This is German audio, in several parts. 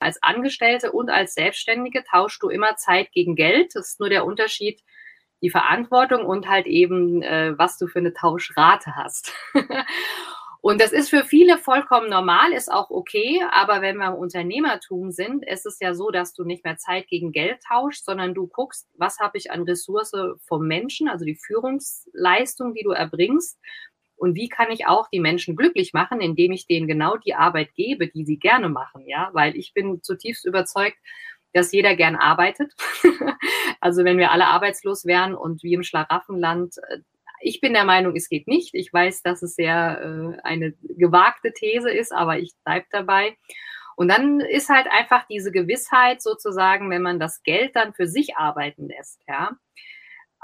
Als Angestellte und als Selbstständige tauschst du immer Zeit gegen Geld. Das ist nur der Unterschied, die Verantwortung und halt eben, äh, was du für eine Tauschrate hast. und das ist für viele vollkommen normal, ist auch okay, aber wenn wir im Unternehmertum sind, ist es ja so, dass du nicht mehr Zeit gegen Geld tauschst, sondern du guckst, was habe ich an Ressource vom Menschen, also die Führungsleistung, die du erbringst und wie kann ich auch die Menschen glücklich machen, indem ich denen genau die Arbeit gebe, die sie gerne machen, ja, weil ich bin zutiefst überzeugt, dass jeder gern arbeitet. also wenn wir alle arbeitslos wären und wie im Schlaraffenland, äh, ich bin der Meinung, es geht nicht. Ich weiß, dass es sehr äh, eine gewagte These ist, aber ich bleibe dabei. Und dann ist halt einfach diese Gewissheit sozusagen, wenn man das Geld dann für sich arbeiten lässt, ja,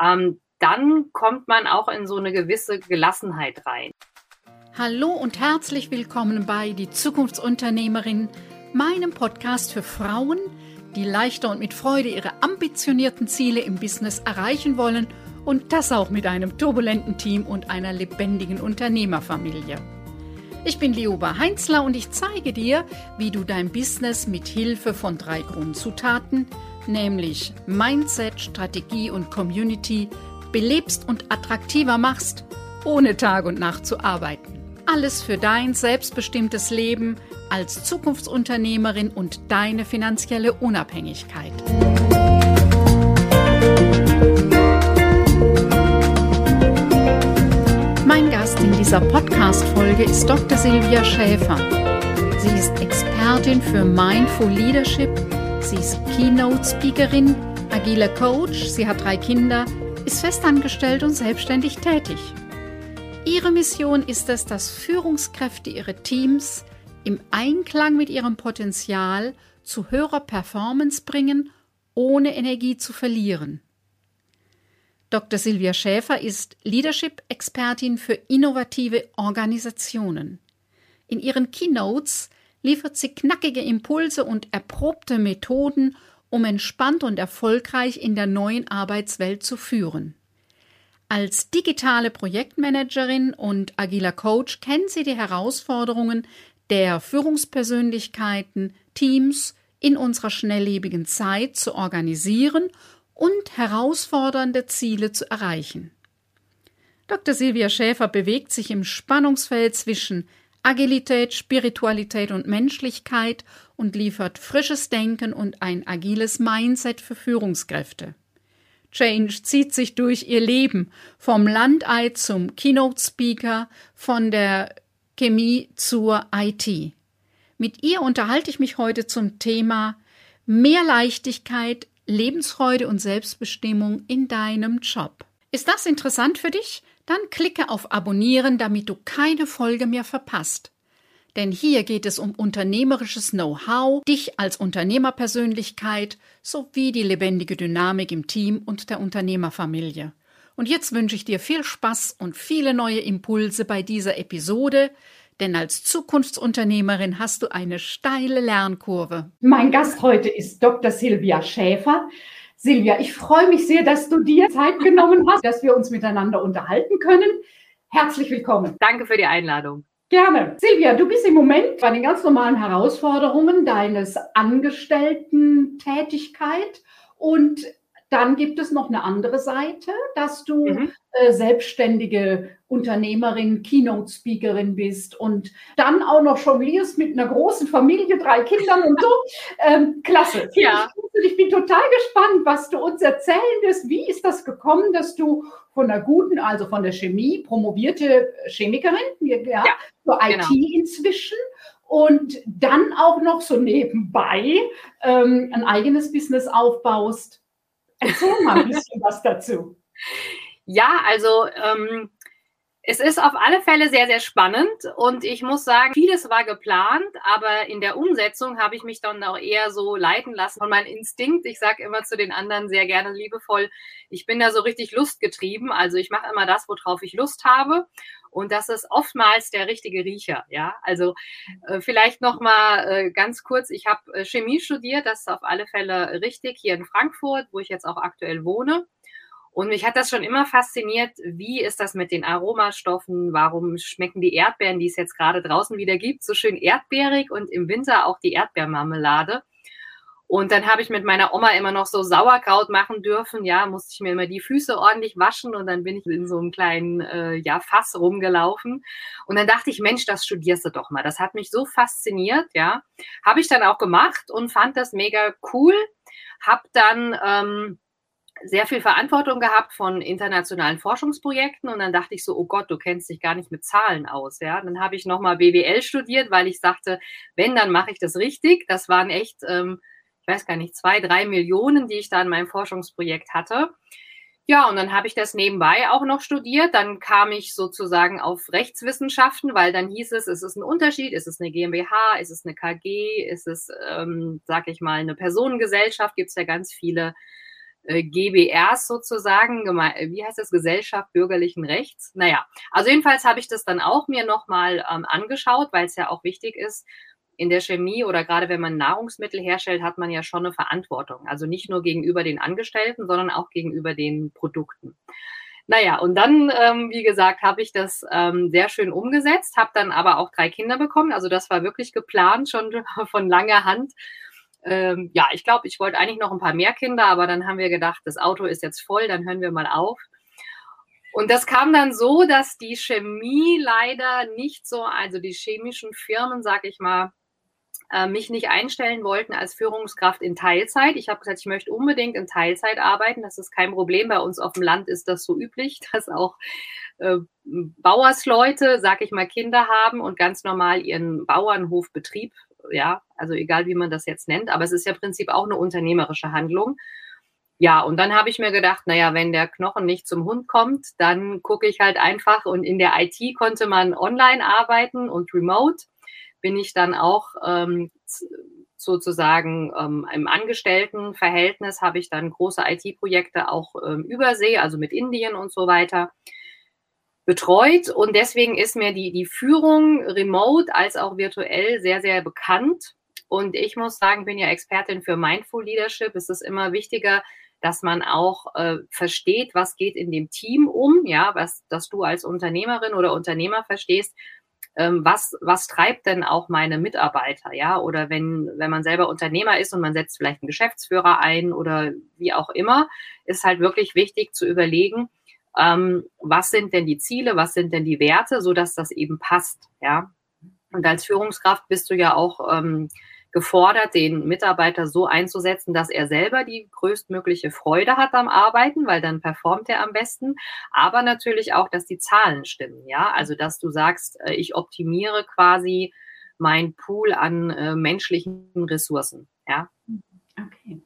ähm, dann kommt man auch in so eine gewisse Gelassenheit rein. Hallo und herzlich willkommen bei Die Zukunftsunternehmerin, meinem Podcast für Frauen, die leichter und mit Freude ihre ambitionierten Ziele im Business erreichen wollen und das auch mit einem turbulenten Team und einer lebendigen Unternehmerfamilie. Ich bin Lioba Heinzler und ich zeige dir, wie du dein Business mit Hilfe von drei Grundzutaten, nämlich Mindset, Strategie und Community, belebst und attraktiver machst, ohne Tag und Nacht zu arbeiten. Alles für dein selbstbestimmtes Leben als Zukunftsunternehmerin und deine finanzielle Unabhängigkeit. Mein Gast in dieser Podcast-Folge ist Dr. Silvia Schäfer. Sie ist Expertin für Mindful Leadership. Sie ist Keynote-Speakerin, agiler Coach. Sie hat drei Kinder ist festangestellt und selbstständig tätig. Ihre Mission ist es, dass Führungskräfte ihre Teams im Einklang mit ihrem Potenzial zu höherer Performance bringen, ohne Energie zu verlieren. Dr. Silvia Schäfer ist Leadership-Expertin für innovative Organisationen. In ihren Keynotes liefert sie knackige Impulse und erprobte Methoden, um entspannt und erfolgreich in der neuen Arbeitswelt zu führen. Als digitale Projektmanagerin und agiler Coach kennt sie die Herausforderungen der Führungspersönlichkeiten, Teams in unserer schnelllebigen Zeit zu organisieren und herausfordernde Ziele zu erreichen. Dr. Silvia Schäfer bewegt sich im Spannungsfeld zwischen Agilität, Spiritualität und Menschlichkeit und liefert frisches Denken und ein agiles Mindset für Führungskräfte. Change zieht sich durch ihr Leben, vom Landei zum Keynote-Speaker, von der Chemie zur IT. Mit ihr unterhalte ich mich heute zum Thema mehr Leichtigkeit, Lebensfreude und Selbstbestimmung in deinem Job. Ist das interessant für dich? Dann klicke auf Abonnieren, damit du keine Folge mehr verpasst. Denn hier geht es um unternehmerisches Know-how, dich als Unternehmerpersönlichkeit sowie die lebendige Dynamik im Team und der Unternehmerfamilie. Und jetzt wünsche ich dir viel Spaß und viele neue Impulse bei dieser Episode, denn als Zukunftsunternehmerin hast du eine steile Lernkurve. Mein Gast heute ist Dr. Silvia Schäfer. Silvia, ich freue mich sehr, dass du dir Zeit genommen hast, dass wir uns miteinander unterhalten können. Herzlich willkommen. Danke für die Einladung. Gerne. Silvia, du bist im Moment bei den ganz normalen Herausforderungen deines Angestellten-Tätigkeit und dann gibt es noch eine andere Seite, dass du mhm. äh, selbstständige Unternehmerin, Keynote-Speakerin bist und dann auch noch jonglierst mit einer großen Familie, drei Kindern und so. Ähm, klasse. Ja. Ich, ich bin total gespannt, was du uns erzählen wirst. Wie ist das gekommen, dass du von einer guten, also von der Chemie, promovierte Chemikerin, ja, ja zur genau. IT inzwischen und dann auch noch so nebenbei ähm, ein eigenes Business aufbaust? Erzähl mal ein bisschen was dazu. Ja, also ähm, es ist auf alle Fälle sehr, sehr spannend und ich muss sagen, vieles war geplant, aber in der Umsetzung habe ich mich dann auch eher so leiten lassen von meinem Instinkt. Ich sage immer zu den anderen sehr gerne liebevoll, ich bin da so richtig lustgetrieben, also ich mache immer das, worauf ich Lust habe und das ist oftmals der richtige Riecher. Ja, also äh, vielleicht noch mal äh, ganz kurz: Ich habe äh, Chemie studiert, das ist auf alle Fälle richtig hier in Frankfurt, wo ich jetzt auch aktuell wohne. Und mich hat das schon immer fasziniert, wie ist das mit den Aromastoffen? Warum schmecken die Erdbeeren, die es jetzt gerade draußen wieder gibt, so schön erdbeerig und im Winter auch die Erdbeermarmelade? Und dann habe ich mit meiner Oma immer noch so Sauerkraut machen dürfen. Ja, musste ich mir immer die Füße ordentlich waschen und dann bin ich in so einem kleinen äh, ja, Fass rumgelaufen. Und dann dachte ich, Mensch, das studierst du doch mal. Das hat mich so fasziniert, ja. Habe ich dann auch gemacht und fand das mega cool. Hab dann ähm, sehr viel Verantwortung gehabt von internationalen Forschungsprojekten und dann dachte ich so, oh Gott, du kennst dich gar nicht mit Zahlen aus, ja. Dann habe ich nochmal BWL studiert, weil ich sagte, wenn, dann mache ich das richtig. Das waren echt ähm, ich weiß gar nicht, zwei, drei Millionen, die ich da in meinem Forschungsprojekt hatte. Ja, und dann habe ich das nebenbei auch noch studiert. Dann kam ich sozusagen auf Rechtswissenschaften, weil dann hieß es, ist es ein Unterschied, ist es eine GmbH, ist es eine KG, ist es, ähm, sag ich mal, eine Personengesellschaft, gibt es ja ganz viele GBRs sozusagen, wie heißt das, Gesellschaft bürgerlichen Rechts. Naja, also jedenfalls habe ich das dann auch mir nochmal ähm, angeschaut, weil es ja auch wichtig ist, in der Chemie oder gerade wenn man Nahrungsmittel herstellt, hat man ja schon eine Verantwortung. Also nicht nur gegenüber den Angestellten, sondern auch gegenüber den Produkten. Naja, und dann, ähm, wie gesagt, habe ich das ähm, sehr schön umgesetzt, habe dann aber auch drei Kinder bekommen. Also das war wirklich geplant, schon von langer Hand. Ähm, ja, ich glaube, ich wollte eigentlich noch ein paar mehr Kinder, aber dann haben wir gedacht, das Auto ist jetzt voll, dann hören wir mal auf. Und das kam dann so, dass die Chemie leider nicht so, also die chemischen Firmen, sag ich mal, äh, mich nicht einstellen wollten als Führungskraft in Teilzeit. Ich habe gesagt, ich möchte unbedingt in Teilzeit arbeiten. Das ist kein Problem. Bei uns auf dem Land ist das so üblich, dass auch äh, Bauersleute, sag ich mal, Kinder haben und ganz normal ihren Bauernhofbetrieb, ja, also egal wie man das jetzt nennt, aber es ist ja im Prinzip auch eine unternehmerische Handlung. Ja, und dann habe ich mir gedacht, naja, wenn der Knochen nicht zum Hund kommt, dann gucke ich halt einfach und in der IT konnte man online arbeiten und remote bin ich dann auch ähm, sozusagen ähm, im Angestelltenverhältnis habe ich dann große IT-Projekte auch ähm, übersee, also mit Indien und so weiter betreut. Und deswegen ist mir die, die Führung remote als auch virtuell sehr, sehr bekannt. Und ich muss sagen, bin ja Expertin für Mindful Leadership. Es ist immer wichtiger, dass man auch äh, versteht, was geht in dem Team um, ja, was, dass du als Unternehmerin oder Unternehmer verstehst, ähm, was, was treibt denn auch meine Mitarbeiter, ja? Oder wenn, wenn man selber Unternehmer ist und man setzt vielleicht einen Geschäftsführer ein oder wie auch immer, ist halt wirklich wichtig zu überlegen, ähm, was sind denn die Ziele, was sind denn die Werte, so dass das eben passt, ja? Und als Führungskraft bist du ja auch ähm, gefordert, den Mitarbeiter so einzusetzen, dass er selber die größtmögliche Freude hat am Arbeiten, weil dann performt er am besten. Aber natürlich auch, dass die Zahlen stimmen. Ja, also dass du sagst, äh, ich optimiere quasi mein Pool an äh, menschlichen Ressourcen. Ja. Okay.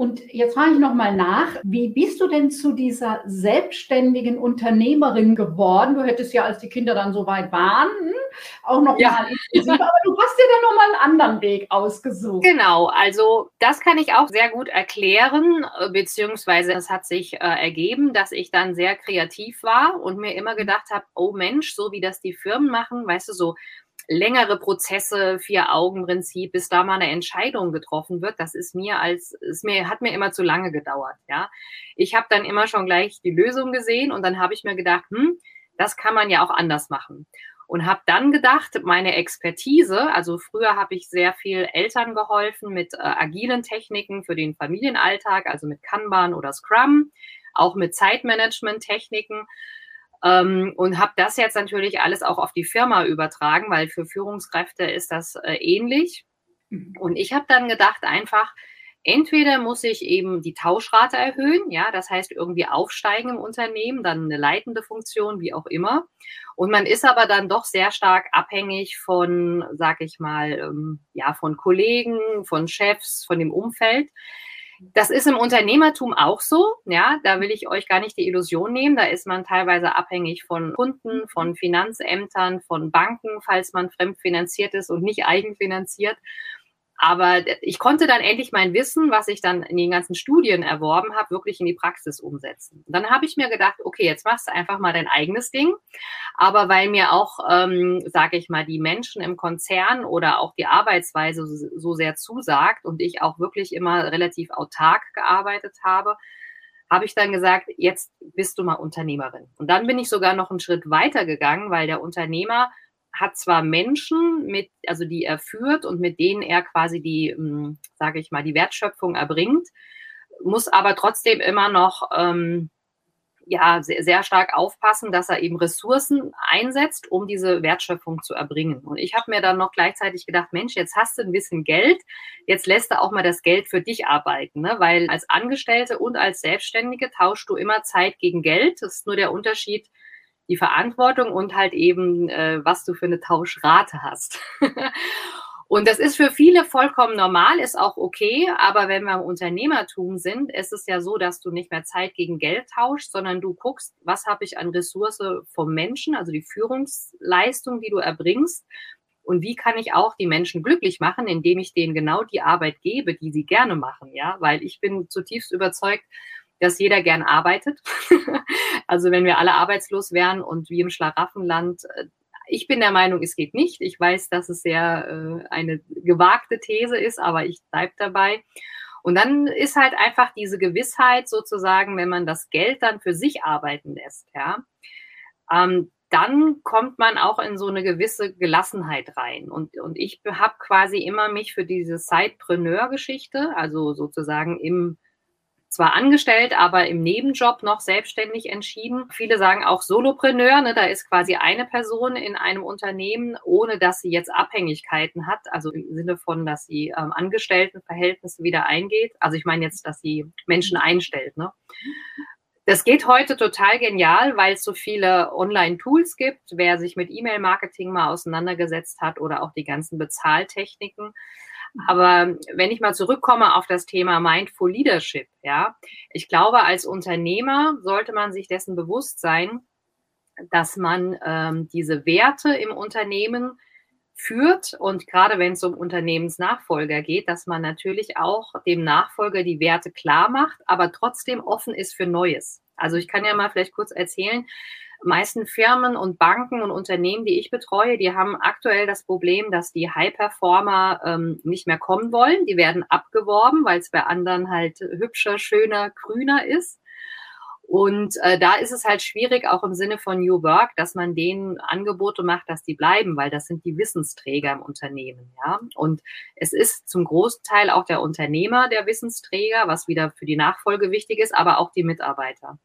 Und jetzt frage ich noch mal nach, wie bist du denn zu dieser selbstständigen Unternehmerin geworden? Du hättest ja, als die Kinder dann so weit waren, hm, auch noch ja. mal aber du hast dir dann noch mal einen anderen Weg ausgesucht. Genau, also das kann ich auch sehr gut erklären, beziehungsweise es hat sich äh, ergeben, dass ich dann sehr kreativ war und mir immer gedacht habe, oh Mensch, so wie das die Firmen machen, weißt du, so längere Prozesse, Vier-Augen-Prinzip, bis da mal eine Entscheidung getroffen wird, das ist mir als, ist mir, hat mir immer zu lange gedauert, ja. Ich habe dann immer schon gleich die Lösung gesehen und dann habe ich mir gedacht, hm, das kann man ja auch anders machen. Und habe dann gedacht, meine Expertise, also früher habe ich sehr viel Eltern geholfen mit äh, agilen Techniken für den Familienalltag, also mit Kanban oder Scrum, auch mit Zeitmanagement-Techniken ähm, und habe das jetzt natürlich alles auch auf die Firma übertragen, weil für Führungskräfte ist das äh, ähnlich. Mhm. Und ich habe dann gedacht, einfach, entweder muss ich eben die Tauschrate erhöhen, ja, das heißt irgendwie aufsteigen im Unternehmen, dann eine leitende Funktion, wie auch immer. Und man ist aber dann doch sehr stark abhängig von, sag ich mal, ähm, ja, von Kollegen, von Chefs, von dem Umfeld. Das ist im Unternehmertum auch so. Ja, da will ich euch gar nicht die Illusion nehmen. Da ist man teilweise abhängig von Kunden, von Finanzämtern, von Banken, falls man fremdfinanziert ist und nicht eigenfinanziert. Aber ich konnte dann endlich mein Wissen, was ich dann in den ganzen Studien erworben habe, wirklich in die Praxis umsetzen. Und dann habe ich mir gedacht, okay, jetzt machst du einfach mal dein eigenes Ding. Aber weil mir auch, ähm, sage ich mal, die Menschen im Konzern oder auch die Arbeitsweise so, so sehr zusagt und ich auch wirklich immer relativ autark gearbeitet habe, habe ich dann gesagt, jetzt bist du mal Unternehmerin. Und dann bin ich sogar noch einen Schritt weiter gegangen, weil der Unternehmer hat zwar Menschen, mit, also die er führt und mit denen er quasi die, hm, sage ich mal, die Wertschöpfung erbringt, muss aber trotzdem immer noch ähm, ja, sehr, sehr stark aufpassen, dass er eben Ressourcen einsetzt, um diese Wertschöpfung zu erbringen. Und ich habe mir dann noch gleichzeitig gedacht, Mensch, jetzt hast du ein bisschen Geld, jetzt lässt du auch mal das Geld für dich arbeiten, ne? weil als Angestellte und als Selbstständige tauschst du immer Zeit gegen Geld. Das ist nur der Unterschied, die Verantwortung und halt eben, äh, was du für eine Tauschrate hast. Und das ist für viele vollkommen normal, ist auch okay. Aber wenn wir im Unternehmertum sind, ist es ja so, dass du nicht mehr Zeit gegen Geld tauschst, sondern du guckst, was habe ich an Ressource vom Menschen, also die Führungsleistung, die du erbringst. Und wie kann ich auch die Menschen glücklich machen, indem ich denen genau die Arbeit gebe, die sie gerne machen, ja? Weil ich bin zutiefst überzeugt, dass jeder gern arbeitet. also wenn wir alle arbeitslos wären und wie im Schlaraffenland, äh, ich bin der Meinung, es geht nicht. Ich weiß, dass es sehr äh, eine gewagte These ist, aber ich bleibe dabei. Und dann ist halt einfach diese Gewissheit sozusagen, wenn man das Geld dann für sich arbeiten lässt, ja, ähm, dann kommt man auch in so eine gewisse Gelassenheit rein. Und, und ich habe quasi immer mich für diese Sidepreneur-Geschichte, also sozusagen im zwar angestellt, aber im Nebenjob noch selbstständig entschieden. Viele sagen auch Solopreneur, ne, da ist quasi eine Person in einem Unternehmen, ohne dass sie jetzt Abhängigkeiten hat, also im Sinne von, dass sie ähm, Angestelltenverhältnisse wieder eingeht. Also ich meine jetzt, dass sie Menschen einstellt. Ne? Das geht heute total genial, weil es so viele Online-Tools gibt. Wer sich mit E-Mail-Marketing mal auseinandergesetzt hat oder auch die ganzen Bezahltechniken, aber wenn ich mal zurückkomme auf das Thema Mindful Leadership, ja, ich glaube, als Unternehmer sollte man sich dessen bewusst sein, dass man ähm, diese Werte im Unternehmen führt und gerade wenn es um Unternehmensnachfolger geht, dass man natürlich auch dem Nachfolger die Werte klar macht, aber trotzdem offen ist für Neues. Also ich kann ja mal vielleicht kurz erzählen, meisten Firmen und Banken und Unternehmen, die ich betreue, die haben aktuell das Problem, dass die High-Performer ähm, nicht mehr kommen wollen. Die werden abgeworben, weil es bei anderen halt hübscher, schöner, grüner ist. Und äh, da ist es halt schwierig, auch im Sinne von New Work, dass man denen Angebote macht, dass die bleiben, weil das sind die Wissensträger im Unternehmen, ja. Und es ist zum Großteil auch der Unternehmer der Wissensträger, was wieder für die Nachfolge wichtig ist, aber auch die Mitarbeiter.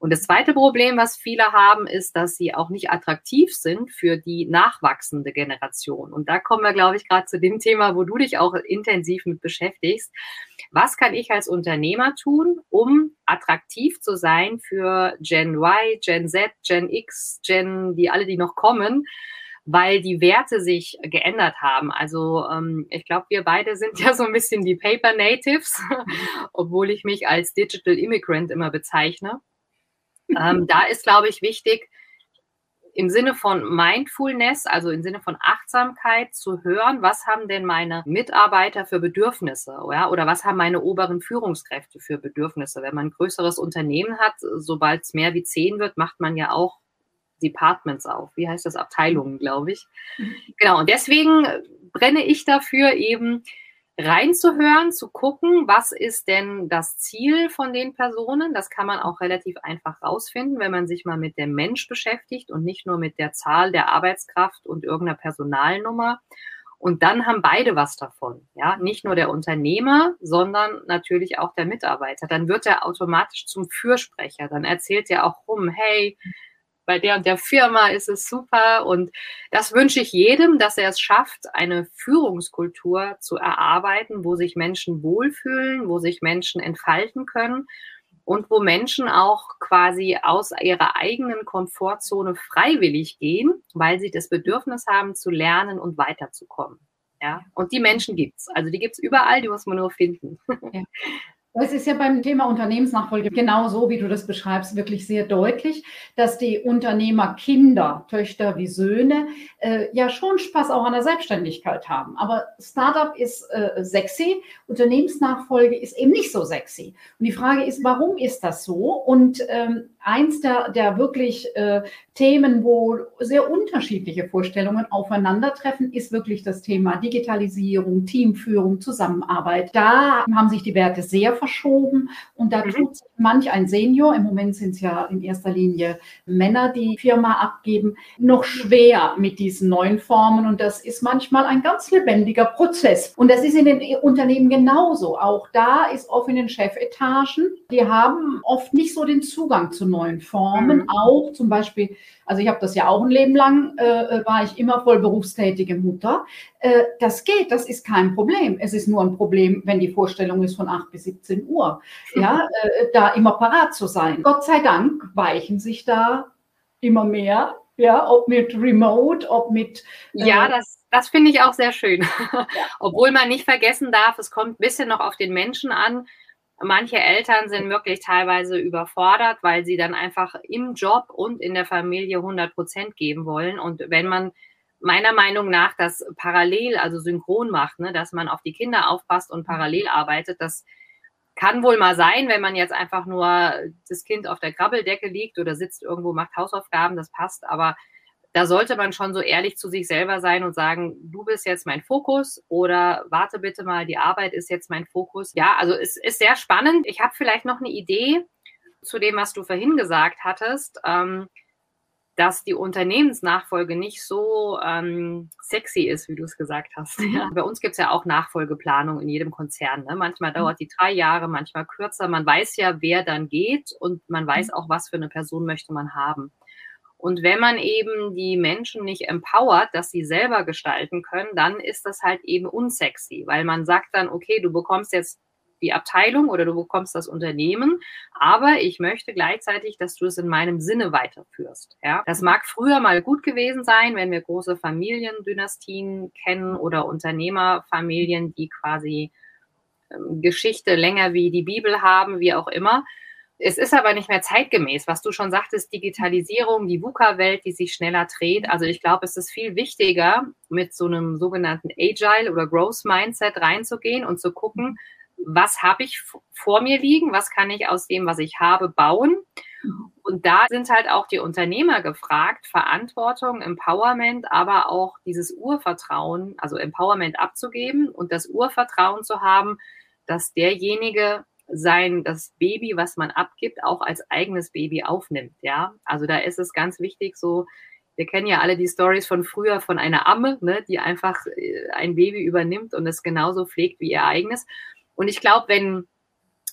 Und das zweite Problem, was viele haben, ist, dass sie auch nicht attraktiv sind für die nachwachsende Generation. Und da kommen wir, glaube ich, gerade zu dem Thema, wo du dich auch intensiv mit beschäftigst. Was kann ich als Unternehmer tun, um attraktiv zu sein für Gen Y, Gen Z, Gen X, Gen, die alle, die noch kommen? weil die Werte sich geändert haben. Also ähm, ich glaube, wir beide sind ja so ein bisschen die Paper Natives, obwohl ich mich als Digital Immigrant immer bezeichne. Ähm, da ist, glaube ich, wichtig, im Sinne von Mindfulness, also im Sinne von Achtsamkeit zu hören, was haben denn meine Mitarbeiter für Bedürfnisse ja? oder was haben meine oberen Führungskräfte für Bedürfnisse. Wenn man ein größeres Unternehmen hat, sobald es mehr wie zehn wird, macht man ja auch Departments auf. Wie heißt das? Abteilungen, glaube ich. Mhm. Genau, und deswegen brenne ich dafür eben, reinzuhören, zu gucken, was ist denn das Ziel von den Personen. Das kann man auch relativ einfach rausfinden, wenn man sich mal mit dem Mensch beschäftigt und nicht nur mit der Zahl der Arbeitskraft und irgendeiner Personalnummer. Und dann haben beide was davon. Ja, nicht nur der Unternehmer, sondern natürlich auch der Mitarbeiter. Dann wird er automatisch zum Fürsprecher. Dann erzählt er auch rum, hey, bei der und der Firma ist es super. Und das wünsche ich jedem, dass er es schafft, eine Führungskultur zu erarbeiten, wo sich Menschen wohlfühlen, wo sich Menschen entfalten können und wo Menschen auch quasi aus ihrer eigenen Komfortzone freiwillig gehen, weil sie das Bedürfnis haben zu lernen und weiterzukommen. Ja, und die Menschen gibt es. Also die gibt es überall, die muss man nur finden. Ja. Es ist ja beim Thema Unternehmensnachfolge genau so, wie du das beschreibst, wirklich sehr deutlich, dass die Unternehmer Kinder, Töchter wie Söhne, äh, ja schon Spaß auch an der Selbstständigkeit haben. Aber Startup ist äh, sexy, Unternehmensnachfolge ist eben nicht so sexy. Und die Frage ist, warum ist das so? Und ähm, eins der, der wirklich äh, Themen, wo sehr unterschiedliche Vorstellungen aufeinandertreffen, ist wirklich das Thema Digitalisierung, Teamführung, Zusammenarbeit. Da haben sich die Werte sehr verschoben. Und da mhm. tut sich manch ein Senior, im Moment sind es ja in erster Linie Männer, die Firma abgeben, noch schwer mit diesen neuen Formen. Und das ist manchmal ein ganz lebendiger Prozess. Und das ist in den Unternehmen genauso. Auch da ist oft in den Chefetagen, die haben oft nicht so den Zugang zu neuen Formen. Mhm. Auch zum Beispiel, also ich habe das ja auch ein Leben lang, äh, war ich immer voll berufstätige Mutter. Äh, das geht, das ist kein Problem. Es ist nur ein Problem, wenn die Vorstellung ist von 8 bis 17 Uhr. Ja, äh, da immer parat zu sein. Gott sei Dank weichen sich da immer mehr. Ja, ob mit Remote, ob mit. Äh ja, das, das finde ich auch sehr schön. Obwohl man nicht vergessen darf, es kommt ein bisschen noch auf den Menschen an. Manche Eltern sind wirklich teilweise überfordert, weil sie dann einfach im Job und in der Familie 100 Prozent geben wollen. Und wenn man meiner Meinung nach das parallel, also synchron macht, ne, dass man auf die Kinder aufpasst und parallel arbeitet, das kann wohl mal sein, wenn man jetzt einfach nur das Kind auf der Krabbeldecke liegt oder sitzt irgendwo, macht Hausaufgaben, das passt, aber da sollte man schon so ehrlich zu sich selber sein und sagen, du bist jetzt mein Fokus oder warte bitte mal, die Arbeit ist jetzt mein Fokus. Ja, also es ist sehr spannend. Ich habe vielleicht noch eine Idee zu dem, was du vorhin gesagt hattest. Ähm, dass die Unternehmensnachfolge nicht so ähm, sexy ist, wie du es gesagt hast. Ja. Bei uns gibt es ja auch Nachfolgeplanung in jedem Konzern. Ne? Manchmal dauert die drei Jahre, manchmal kürzer. Man weiß ja, wer dann geht und man weiß mhm. auch, was für eine Person möchte man haben. Und wenn man eben die Menschen nicht empowert, dass sie selber gestalten können, dann ist das halt eben unsexy, weil man sagt dann, okay, du bekommst jetzt die Abteilung oder du bekommst das Unternehmen, aber ich möchte gleichzeitig, dass du es in meinem Sinne weiterführst. Ja, das mag früher mal gut gewesen sein, wenn wir große Familiendynastien kennen oder Unternehmerfamilien, die quasi ähm, Geschichte länger wie die Bibel haben, wie auch immer. Es ist aber nicht mehr zeitgemäß, was du schon sagtest, Digitalisierung, die VUCA-Welt, die sich schneller dreht. Also ich glaube, es ist viel wichtiger, mit so einem sogenannten Agile oder Growth Mindset reinzugehen und zu gucken, was habe ich vor mir liegen, was kann ich aus dem, was ich habe, bauen. Und da sind halt auch die Unternehmer gefragt, Verantwortung, Empowerment, aber auch dieses Urvertrauen, also Empowerment abzugeben und das Urvertrauen zu haben, dass derjenige sein, das Baby, was man abgibt, auch als eigenes Baby aufnimmt. Ja, also da ist es ganz wichtig, so, wir kennen ja alle die Stories von früher von einer Amme, ne, die einfach äh, ein Baby übernimmt und es genauso pflegt wie ihr eigenes. Und ich glaube, wenn,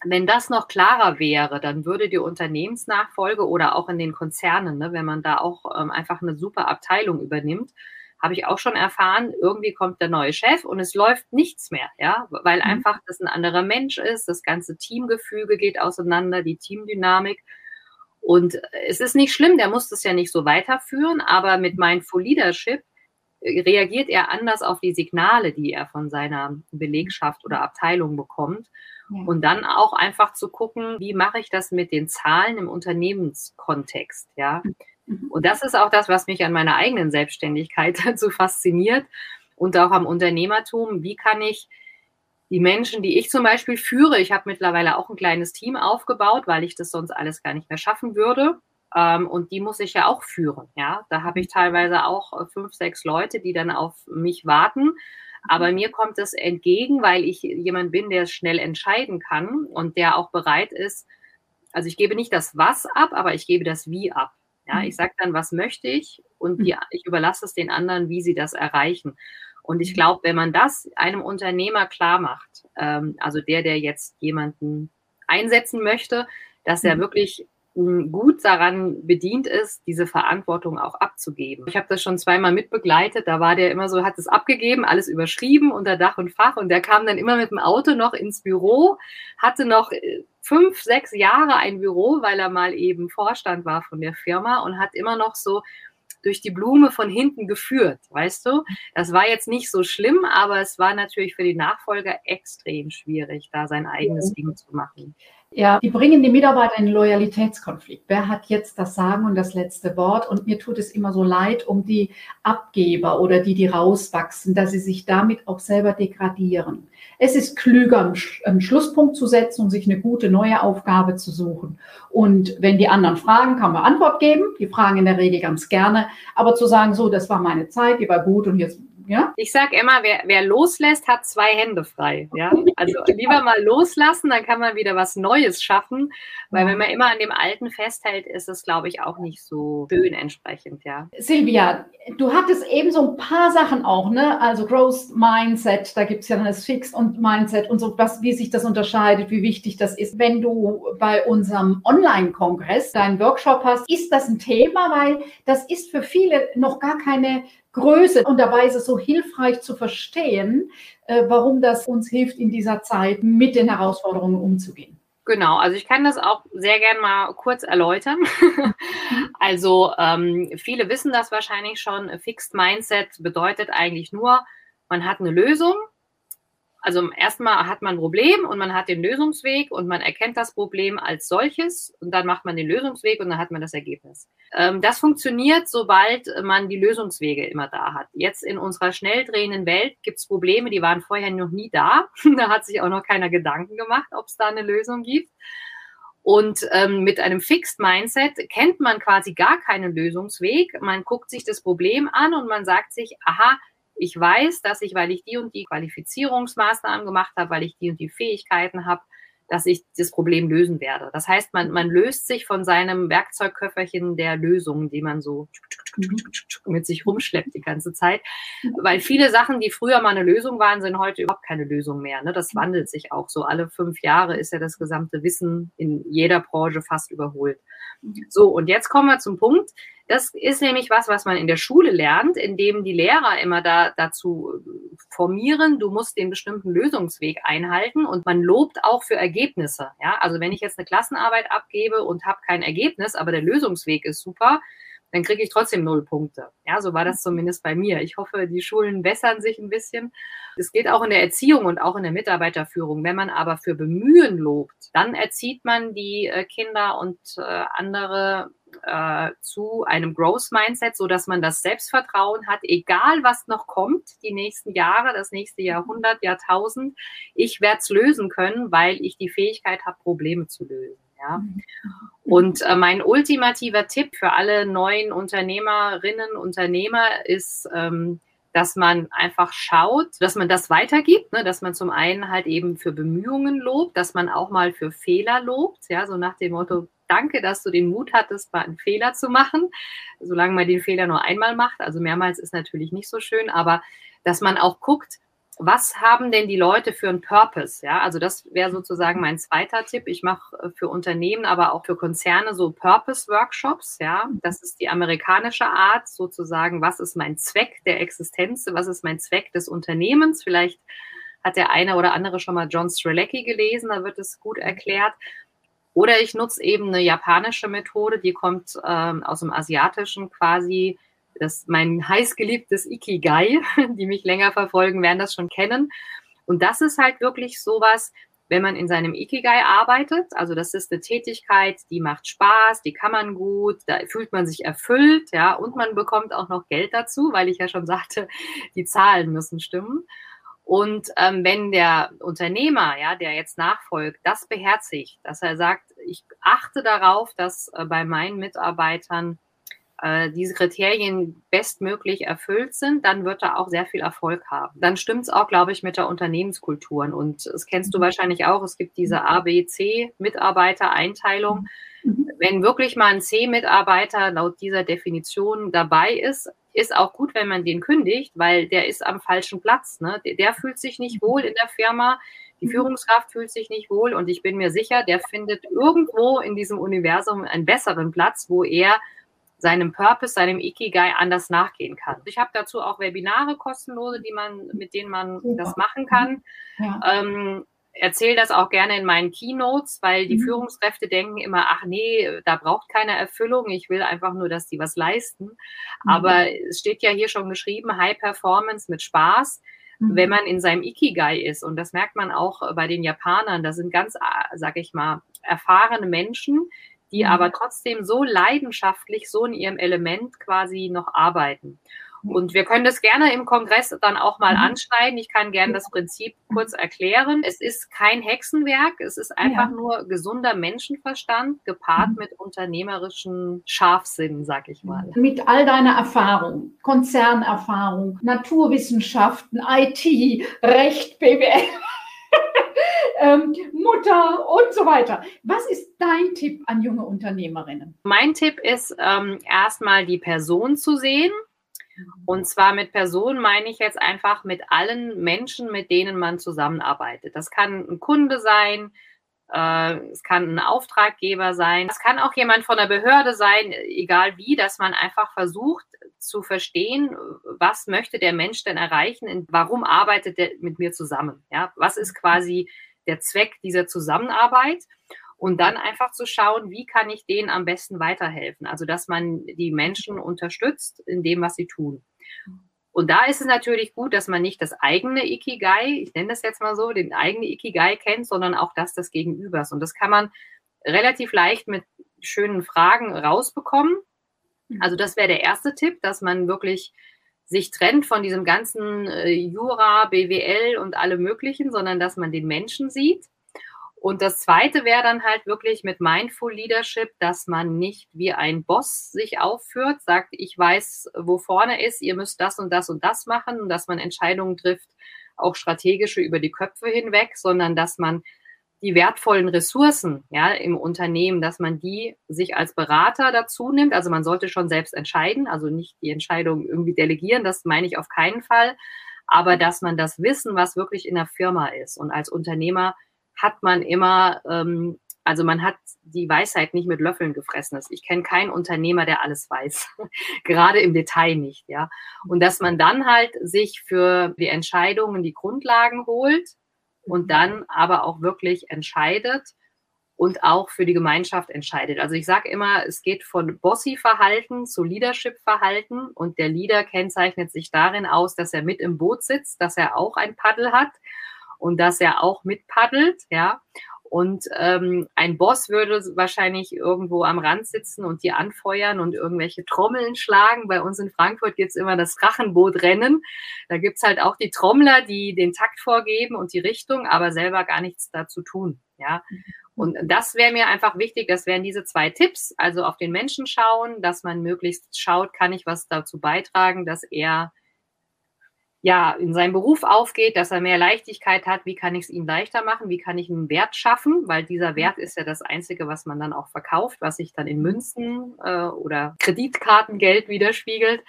wenn das noch klarer wäre, dann würde die Unternehmensnachfolge oder auch in den Konzernen, ne, wenn man da auch ähm, einfach eine super Abteilung übernimmt, habe ich auch schon erfahren, irgendwie kommt der neue Chef und es läuft nichts mehr, ja, weil mhm. einfach das ein anderer Mensch ist, das ganze Teamgefüge geht auseinander, die Teamdynamik. Und es ist nicht schlimm, der muss das ja nicht so weiterführen, aber mit Mindful Leadership reagiert er anders auf die Signale, die er von seiner Belegschaft oder Abteilung bekommt. Ja. Und dann auch einfach zu gucken, wie mache ich das mit den Zahlen im Unternehmenskontext, ja. Mhm. Und das ist auch das, was mich an meiner eigenen Selbstständigkeit so fasziniert und auch am Unternehmertum. Wie kann ich die Menschen, die ich zum Beispiel führe, ich habe mittlerweile auch ein kleines Team aufgebaut, weil ich das sonst alles gar nicht mehr schaffen würde. Ähm, und die muss ich ja auch führen. Ja, da habe ich teilweise auch äh, fünf, sechs Leute, die dann auf mich warten. Aber mir kommt es entgegen, weil ich jemand bin, der schnell entscheiden kann und der auch bereit ist. Also ich gebe nicht das Was ab, aber ich gebe das Wie ab. Ja, ich sage dann, was möchte ich und die, ich überlasse es den anderen, wie sie das erreichen. Und ich glaube, wenn man das einem Unternehmer klar macht, ähm, also der, der jetzt jemanden einsetzen möchte, dass er mhm. wirklich gut daran bedient ist, diese Verantwortung auch abzugeben. Ich habe das schon zweimal mitbegleitet. Da war der immer so, hat es abgegeben, alles überschrieben unter Dach und Fach und der kam dann immer mit dem Auto noch ins Büro, hatte noch äh, fünf, sechs Jahre ein Büro, weil er mal eben Vorstand war von der Firma und hat immer noch so durch die Blume von hinten geführt, weißt du? Das war jetzt nicht so schlimm, aber es war natürlich für die Nachfolger extrem schwierig, da sein eigenes ja. Ding zu machen. Ja, die bringen die Mitarbeiter in Loyalitätskonflikt. Wer hat jetzt das Sagen und das letzte Wort? Und mir tut es immer so leid um die Abgeber oder die, die rauswachsen, dass sie sich damit auch selber degradieren. Es ist klüger, einen Schlusspunkt zu setzen und sich eine gute neue Aufgabe zu suchen. Und wenn die anderen fragen, kann man Antwort geben. Die fragen in der Regel ganz gerne. Aber zu sagen, so, das war meine Zeit, die war gut und jetzt Ja? Ich sage immer, wer, wer loslässt, hat zwei Hände frei. Ja? Also lieber mal loslassen, dann kann man wieder was Neues schaffen. Weil wenn man immer an dem Alten festhält, ist es, glaube ich, auch nicht so schön entsprechend. Ja. Silvia, du hattest eben so ein paar Sachen auch, ne? Also Growth Mindset, da gibt es ja dann das Fixed und Mindset und so, was, wie sich das unterscheidet, wie wichtig das ist. Wenn du bei unserem Online-Kongress deinen Workshop hast, ist das ein Thema, weil das ist für viele noch gar keine Größe. Und dabei ist es so hilfreich zu verstehen, äh, warum das uns hilft, in dieser Zeit mit den Herausforderungen umzugehen. Genau, also ich kann das auch sehr gern mal kurz erläutern. also ähm, viele wissen das wahrscheinlich schon. Fixed Mindset bedeutet eigentlich nur, man hat eine Lösung also erstmal hat man ein Problem und man hat den Lösungsweg und man erkennt das Problem als solches und dann macht man den Lösungsweg und dann hat man das Ergebnis. Ähm, das funktioniert, sobald man die Lösungswege immer da hat. Jetzt in unserer schnell drehenden Welt gibt es Probleme, die waren vorher noch nie da. da hat sich auch noch keiner Gedanken gemacht, ob es da eine Lösung gibt. Und ähm, mit einem Fixed Mindset kennt man quasi gar keinen Lösungsweg. Man guckt sich das Problem an und man sagt sich, aha, ich weiß, dass ich, weil ich die und die Qualifizierungsmaßnahmen gemacht habe, weil ich die und die Fähigkeiten habe, dass ich das Problem lösen werde. Das heißt, man, man löst sich von seinem Werkzeugköfferchen der Lösungen, die man so mit sich rumschleppt die ganze Zeit. Weil viele Sachen, die früher mal eine Lösung waren, sind heute überhaupt keine Lösung mehr. Ne? Das wandelt sich auch so. Alle fünf Jahre ist ja das gesamte Wissen in jeder Branche fast überholt. So, und jetzt kommen wir zum Punkt. Das ist nämlich was, was man in der Schule lernt, indem die Lehrer immer da dazu formieren, du musst den bestimmten Lösungsweg einhalten und man lobt auch für Ergebnisse. Ja, also wenn ich jetzt eine Klassenarbeit abgebe und habe kein Ergebnis, aber der Lösungsweg ist super, dann kriege ich trotzdem null Punkte. Ja, so war das zumindest bei mir. Ich hoffe, die Schulen bessern sich ein bisschen. Es geht auch in der Erziehung und auch in der Mitarbeiterführung. Wenn man aber für Bemühen lobt, dann erzieht man die äh, Kinder und äh, andere äh, zu einem Growth Mindset, so dass man das Selbstvertrauen hat, egal was noch kommt, die nächsten Jahre, das nächste Jahrhundert, Jahrtausend, ich werde es lösen können, weil ich die Fähigkeit habe, Probleme zu lösen. Ja. Mhm. Und äh, mein ultimativer Tipp für alle neuen Unternehmerinnen, Unternehmer ist, ähm, dass man einfach schaut, dass man das weitergibt, ne? dass man zum einen halt eben für Bemühungen lobt, dass man auch mal für Fehler lobt, ja, so nach dem Motto, danke, dass du den Mut hattest, mal einen Fehler zu machen, solange man den Fehler nur einmal macht, also mehrmals ist natürlich nicht so schön, aber dass man auch guckt, was haben denn die Leute für einen Purpose? Ja, also das wäre sozusagen mein zweiter Tipp. Ich mache äh, für Unternehmen, aber auch für Konzerne so Purpose-Workshops. Ja, das ist die amerikanische Art, sozusagen, was ist mein Zweck der Existenz? Was ist mein Zweck des Unternehmens? Vielleicht hat der eine oder andere schon mal John Strelecki gelesen, da wird es gut erklärt. Oder ich nutze eben eine japanische Methode, die kommt ähm, aus dem Asiatischen quasi das mein heißgeliebtes Ikigai, die mich länger verfolgen, werden das schon kennen. Und das ist halt wirklich sowas, wenn man in seinem Ikigai arbeitet, also das ist eine Tätigkeit, die macht Spaß, die kann man gut, da fühlt man sich erfüllt, ja, und man bekommt auch noch Geld dazu, weil ich ja schon sagte, die Zahlen müssen stimmen. Und ähm, wenn der Unternehmer, ja, der jetzt nachfolgt, das beherzigt, dass er sagt, ich achte darauf, dass äh, bei meinen Mitarbeitern äh, diese Kriterien bestmöglich erfüllt sind, dann wird er auch sehr viel Erfolg haben. Dann stimmt es auch, glaube ich, mit der Unternehmenskultur. Und das kennst du mhm. wahrscheinlich auch. Es gibt diese ABC-Mitarbeitereinteilung. Mhm. Wenn wirklich mal ein C-Mitarbeiter laut dieser Definition dabei ist, ist auch gut, wenn man den kündigt, weil der ist am falschen Platz. Ne? Der, der fühlt sich nicht wohl in der Firma. Die Führungskraft fühlt sich nicht wohl und ich bin mir sicher, der findet irgendwo in diesem Universum einen besseren Platz, wo er seinem Purpose, seinem Ikigai anders nachgehen kann. Ich habe dazu auch Webinare kostenlose, die man, mit denen man Super. das machen kann. Ja. Ähm, erzähle das auch gerne in meinen Keynotes, weil die mhm. Führungskräfte denken immer, ach nee, da braucht keine Erfüllung, ich will einfach nur, dass die was leisten. Mhm. Aber es steht ja hier schon geschrieben, High Performance mit Spaß, mhm. wenn man in seinem Ikigai ist. Und das merkt man auch bei den Japanern. Da sind ganz, sag ich mal, erfahrene Menschen, die mhm. aber trotzdem so leidenschaftlich, so in ihrem Element quasi noch arbeiten. Und wir können das gerne im Kongress dann auch mal mhm. anschneiden. Ich kann gerne das Prinzip kurz erklären. Es ist kein Hexenwerk, es ist einfach ja. nur gesunder Menschenverstand gepaart mhm. mit unternehmerischen Scharfsinn, sag ich mal. Mit all deiner Erfahrung, Konzernerfahrung, Naturwissenschaften, IT, Recht, BWL. Ähm, Mutter und so weiter. Was ist dein Tipp an junge Unternehmerinnen? Mein Tipp ist ähm, erstmal die Person zu sehen. Und zwar mit Personen meine ich jetzt einfach mit allen Menschen, mit denen man zusammenarbeitet. Das kann ein Kunde sein, äh, es kann ein Auftraggeber sein, es kann auch jemand von der Behörde sein, egal wie, dass man einfach versucht zu verstehen, was möchte der Mensch denn erreichen, warum arbeitet er mit mir zusammen? Ja, was ist quasi der Zweck dieser Zusammenarbeit und dann einfach zu schauen, wie kann ich denen am besten weiterhelfen? Also, dass man die Menschen unterstützt in dem, was sie tun. Und da ist es natürlich gut, dass man nicht das eigene Ikigai, ich nenne das jetzt mal so, den eigenen Ikigai kennt, sondern auch das des Gegenübers. Und das kann man relativ leicht mit schönen Fragen rausbekommen. Also das wäre der erste Tipp, dass man wirklich sich trennt von diesem ganzen äh, Jura, BWL und alle möglichen, sondern dass man den Menschen sieht. Und das zweite wäre dann halt wirklich mit Mindful Leadership, dass man nicht wie ein Boss sich aufführt, sagt, ich weiß, wo vorne ist, ihr müsst das und das und das machen und dass man Entscheidungen trifft, auch strategische über die Köpfe hinweg, sondern dass man die wertvollen Ressourcen ja, im Unternehmen, dass man die sich als Berater dazu nimmt. Also man sollte schon selbst entscheiden, also nicht die Entscheidung irgendwie delegieren, das meine ich auf keinen Fall, aber dass man das Wissen, was wirklich in der Firma ist. Und als Unternehmer hat man immer, ähm, also man hat die Weisheit nicht mit Löffeln gefressen. Ich kenne keinen Unternehmer, der alles weiß, gerade im Detail nicht, ja. Und dass man dann halt sich für die Entscheidungen die Grundlagen holt und dann aber auch wirklich entscheidet und auch für die Gemeinschaft entscheidet. Also ich sage immer, es geht von Bossy-Verhalten zu Leadership-Verhalten und der Leader kennzeichnet sich darin aus, dass er mit im Boot sitzt, dass er auch ein Paddel hat und dass er auch mitpaddelt, ja. Und ähm, ein Boss würde wahrscheinlich irgendwo am Rand sitzen und die anfeuern und irgendwelche Trommeln schlagen. Bei uns in Frankfurt gibt's immer das Drachenbootrennen. Da gibt's halt auch die Trommler, die den Takt vorgeben und die Richtung, aber selber gar nichts dazu tun. Ja. Und das wäre mir einfach wichtig, das wären diese zwei Tipps, also auf den Menschen schauen, dass man möglichst schaut, kann ich was dazu beitragen, dass er ja, in seinem Beruf aufgeht, dass er mehr Leichtigkeit hat, wie kann ich es ihm leichter machen, wie kann ich einen Wert schaffen, weil dieser mhm. Wert ist ja das Einzige, was man dann auch verkauft, was sich dann in Münzen äh, oder Kreditkartengeld widerspiegelt.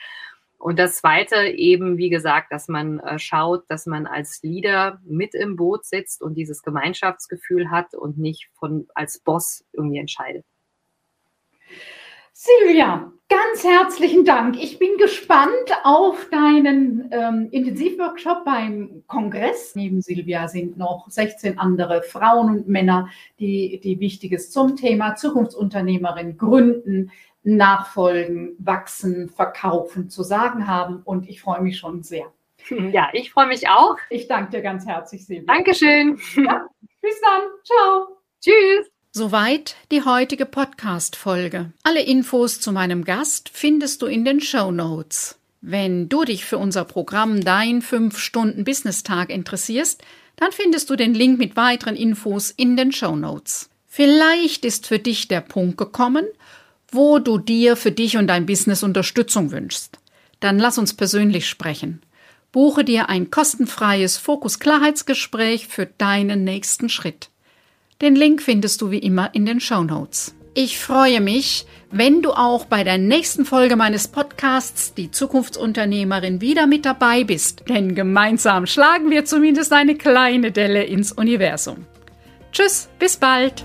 Und das Zweite eben, wie gesagt, dass man äh, schaut, dass man als Leader mit im Boot sitzt und dieses Gemeinschaftsgefühl hat und nicht von als Boss irgendwie entscheidet. Silvia, ganz herzlichen Dank. Ich bin gespannt auf deinen ähm, Intensivworkshop beim Kongress. Neben Silvia sind noch 16 andere Frauen und Männer, die, die Wichtiges zum Thema Zukunftsunternehmerin gründen, nachfolgen, wachsen, verkaufen zu sagen haben. Und ich freue mich schon sehr. Ja, ich freue mich auch. Ich danke dir ganz herzlich, Silvia. Dankeschön. Ja, bis dann. Ciao. Tschüss. Soweit die heutige Podcast-Folge. Alle Infos zu meinem Gast findest du in den Show Notes. Wenn du dich für unser Programm Dein 5-Stunden-Business-Tag interessierst, dann findest du den Link mit weiteren Infos in den Show Notes. Vielleicht ist für dich der Punkt gekommen, wo du dir für dich und dein Business Unterstützung wünschst. Dann lass uns persönlich sprechen. Buche dir ein kostenfreies Fokus-Klarheitsgespräch für deinen nächsten Schritt. Den Link findest du wie immer in den Show Notes. Ich freue mich, wenn du auch bei der nächsten Folge meines Podcasts Die Zukunftsunternehmerin wieder mit dabei bist, denn gemeinsam schlagen wir zumindest eine kleine Delle ins Universum. Tschüss, bis bald!